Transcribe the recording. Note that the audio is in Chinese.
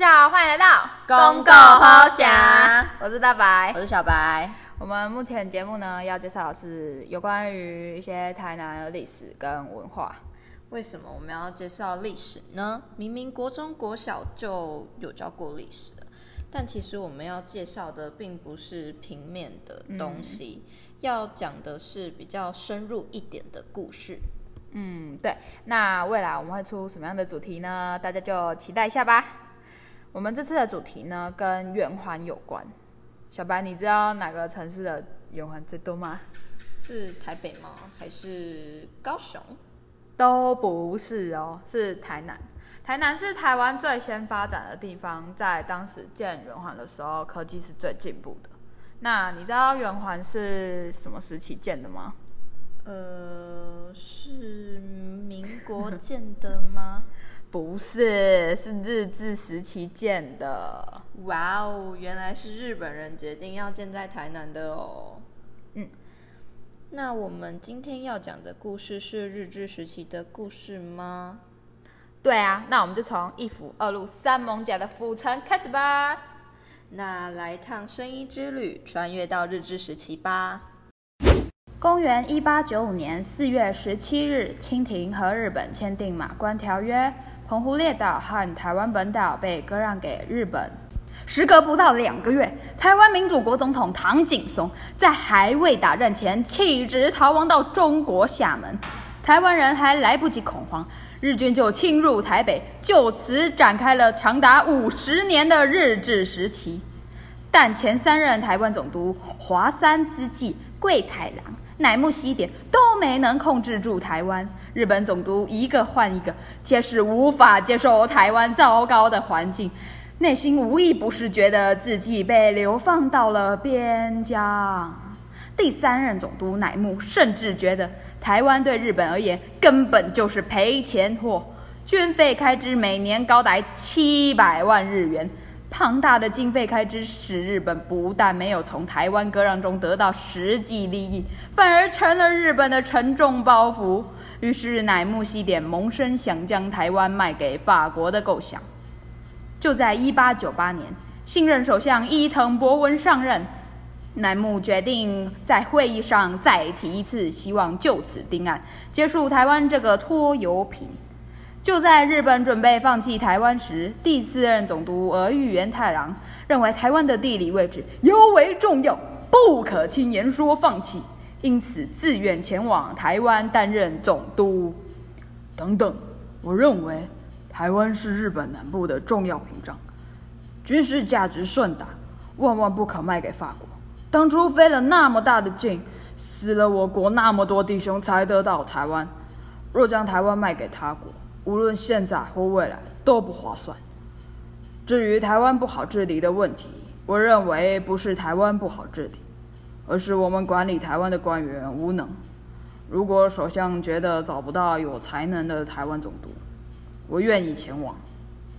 家好，欢迎来到公狗好侠，我是大白我。是小白。我们目前节目呢要介绍的是有关于一些台南的历史跟文化。为什么我们要介绍历史呢？明明国中、国小就有教过历史了，但其实我们要介绍的并不是平面的东西，要讲的是比较深入一点的故事。嗯，对。那未来我们会出什么样的主题呢？大家就期待一下吧。我们这次的主题呢跟圆环有关。小白，你知道哪个城市的圆环最多吗？是台北吗？还是高雄？都不是哦，是台南。台南是台湾最先发展的地方，在当时建圆环的时候，科技是最进步的。那你知道圆环是什么时期建的吗？呃，是民国建的吗？不是，是日治时期建的。哇哦，原来是日本人决定要建在台南的哦。嗯，那我们今天要讲的故事是日治时期的故事吗？对啊，那我们就从一府二路三艋甲的府城开始吧。那来趟生衣之旅，穿越到日治时期吧。公元一八九五年四月十七日，清廷和日本签订《马关条约》，澎湖列岛和台湾本岛被割让给日本。时隔不到两个月，台湾民主国总统唐景崧在还未打任前弃职逃亡到中国厦门，台湾人还来不及恐慌，日军就侵入台北，就此展开了长达五十年的日治时期。但前三任台湾总督华山之际、桂太郎、乃木希典都没能控制住台湾。日本总督一个换一个，皆是无法接受台湾糟糕的环境，内心无一不是觉得自己被流放到了边疆。第三任总督乃木甚至觉得台湾对日本而言根本就是赔钱货，军费开支每年高达七百万日元。庞大的经费开支使日本不但没有从台湾割让中得到实际利益，反而成了日本的沉重包袱。于是乃木希典萌生想将台湾卖给法国的构想。就在1898年，新任首相伊藤博文上任，乃木决定在会议上再提一次，希望就此定案，结束台湾这个拖油瓶。就在日本准备放弃台湾时，第四任总督儿玉源太郎认为台湾的地理位置尤为重要，不可轻言说放弃，因此自愿前往台湾担任总督。等等，我认为台湾是日本南部的重要屏障，军事价值甚大，万万不可卖给法国。当初费了那么大的劲，死了我国那么多弟兄才得到台湾，若将台湾卖给他国，无论现在或未来都不划算。至于台湾不好治理的问题，我认为不是台湾不好治理，而是我们管理台湾的官员无能。如果首相觉得找不到有才能的台湾总督，我愿意前往。